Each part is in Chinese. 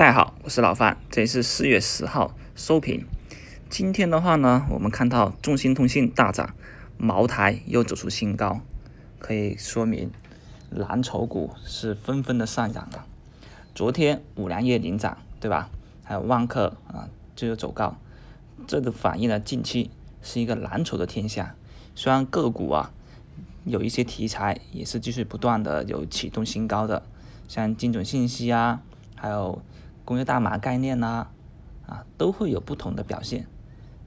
大家好，我是老范，这里是四月十号收评。今天的话呢，我们看到中兴通讯大涨，茅台又走出新高，可以说明蓝筹股是纷纷的上涨了。昨天五粮液领涨，对吧？还有万科啊，就有走高，这个反映了近期是一个蓝筹的天下。虽然个股啊有一些题材也是继续不断的有启动新高的，像精准信息啊，还有。工业大麻概念呐，啊，都会有不同的表现，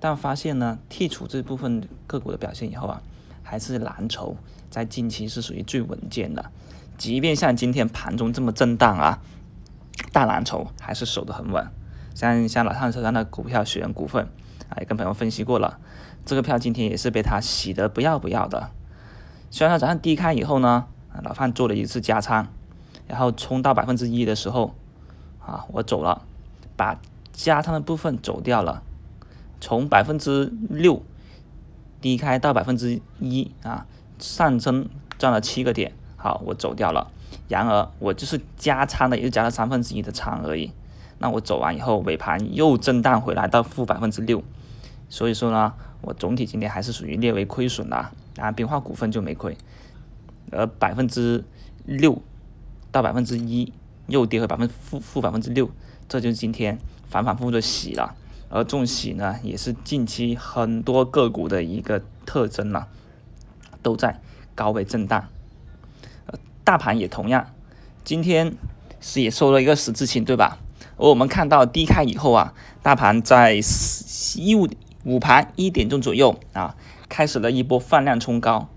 但发现呢，剔除这部分个股的表现以后啊，还是蓝筹在近期是属于最稳健的，即便像今天盘中这么震荡啊，大蓝筹还是守得很稳。像像老汉手上的股票雪人股份啊，也跟朋友分析过了，这个票今天也是被他洗得不要不要的。虽然他早上低开以后呢，老范做了一次加仓，然后冲到百分之一的时候。啊，我走了，把加仓的部分走掉了，从百分之六低开到百分之一啊，上升赚了七个点。好，我走掉了。然而我就是加仓的，也就加了三分之一的仓而已。那我走完以后，尾盘又震荡回来到负百分之六，所以说呢，我总体今天还是属于略微亏损的。啊，冰化股份就没亏，而百分之六到百分之一。又跌回百分负负百分之六，这就是今天反反复复的洗了。而重洗呢，也是近期很多个股的一个特征了，都在高位震荡。大盘也同样，今天是也收了一个十字星，对吧？而我们看到低开以后啊，大盘在一午午盘一点钟左右啊，开始了一波放量冲高，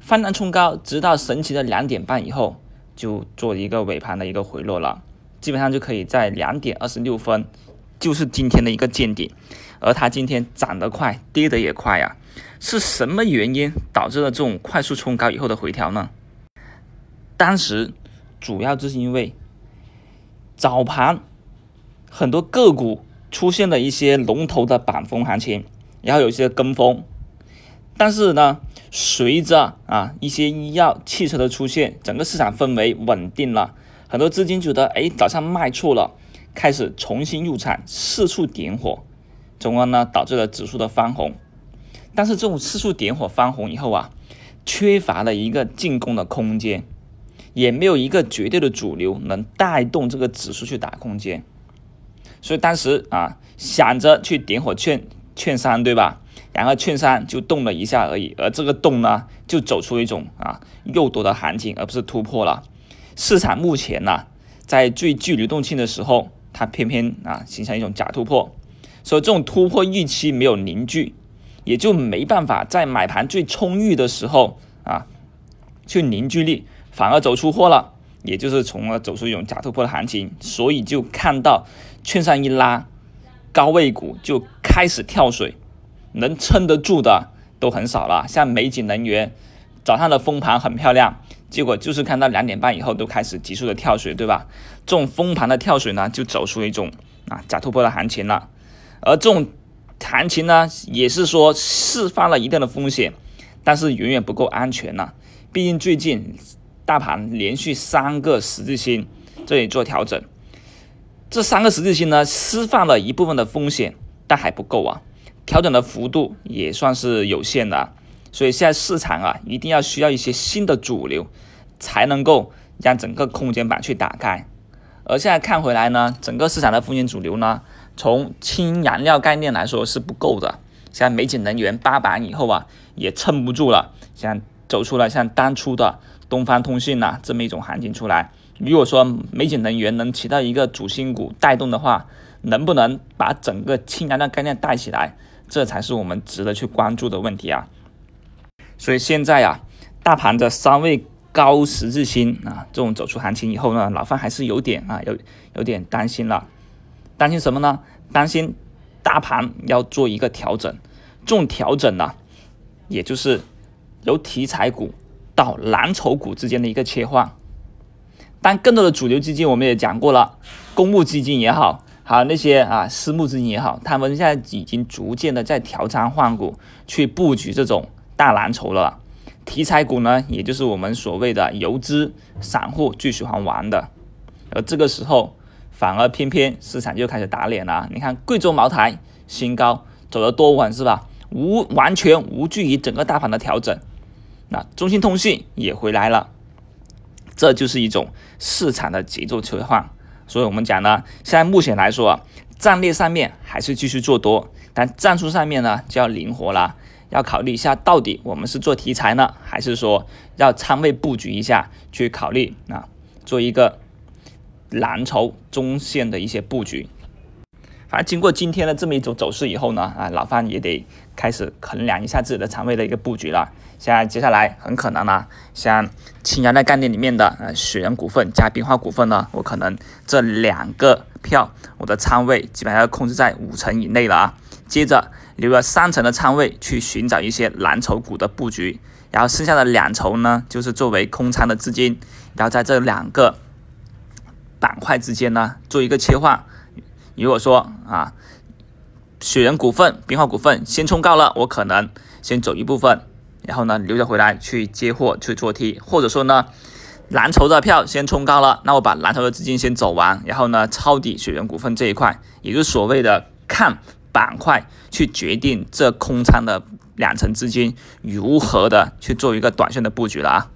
放量冲高，直到神奇的两点半以后。就做一个尾盘的一个回落了，基本上就可以在两点二十六分，就是今天的一个见顶，而它今天涨得快，跌得也快呀，是什么原因导致了这种快速冲高以后的回调呢？当时主要就是因为早盘很多个股出现了一些龙头的板封行情，然后有一些跟风。但是呢，随着啊一些医药、汽车的出现，整个市场氛围稳定了，很多资金觉得，哎，早上卖错了，开始重新入场，四处点火，从而呢导致了指数的翻红。但是这种四处点火翻红以后啊，缺乏了一个进攻的空间，也没有一个绝对的主流能带动这个指数去打空间，所以当时啊想着去点火券券商，对吧？然后券商就动了一下而已，而这个动呢，就走出一种啊诱多的行情，而不是突破了。市场目前呢，在最具流动性的时候，它偏偏啊形成一种假突破，所以这种突破预期没有凝聚，也就没办法在买盘最充裕的时候啊去凝聚力，反而走出货了，也就是从而走出一种假突破的行情，所以就看到券商一拉，高位股就开始跳水。能撑得住的都很少了，像美景能源早上的封盘很漂亮，结果就是看到两点半以后都开始急速的跳水，对吧？这种封盘的跳水呢，就走出一种啊假突破的行情了。而这种行情呢，也是说释放了一定的风险，但是远远不够安全呐。毕竟最近大盘连续三个十字星这里做调整，这三个十字星呢，释放了一部分的风险，但还不够啊。调整的幅度也算是有限的，所以现在市场啊，一定要需要一些新的主流，才能够让整个空间板去打开。而现在看回来呢，整个市场的风险主流呢，从氢燃料概念来说是不够的。像美景能源八板以后啊，也撑不住了，像走出了像当初的东方通信呐这么一种行情出来。如果说美景能源能起到一个主心骨带动的话，能不能把整个氢燃料概念带起来？这才是我们值得去关注的问题啊！所以现在啊，大盘的三位高十字星啊，这种走出行情以后呢，老范还是有点啊，有有点担心了。担心什么呢？担心大盘要做一个调整。这种调整呢，也就是由题材股到蓝筹股之间的一个切换。但更多的主流基金，我们也讲过了，公募基金也好。好，那些啊私募资金也好，他们现在已经逐渐的在调仓换股，去布局这种大蓝筹了。题材股呢，也就是我们所谓的游资散户最喜欢玩的。而这个时候，反而偏偏市场就开始打脸了。你看贵州茅台新高走得多稳是吧？无完全无惧于整个大盘的调整。那中兴通讯也回来了，这就是一种市场的节奏切换。所以我们讲呢，现在目前来说啊，战略上面还是继续做多，但战术上面呢就要灵活了，要考虑一下到底我们是做题材呢，还是说要仓位布局一下，去考虑啊，做一个蓝筹中线的一些布局。反正经过今天的这么一种走势以后呢，啊，老范也得开始衡量一下自己的仓位的一个布局了。现在接下来很可能呢，像氢燃料概念里面的呃雪人股份加冰化股份呢，我可能这两个票我的仓位基本上要控制在五成以内了啊。接着留了三成的仓位去寻找一些蓝筹股的布局，然后剩下的两筹呢，就是作为空仓的资金，然后在这两个板块之间呢做一个切换。如果说啊，雪人股份、冰化股份先冲高了，我可能先走一部分，然后呢留着回来去接货去做 T，或者说呢蓝筹的票先冲高了，那我把蓝筹的资金先走完，然后呢抄底雪人股份这一块，也就是所谓的看板块去决定这空仓的两成资金如何的去做一个短线的布局了啊。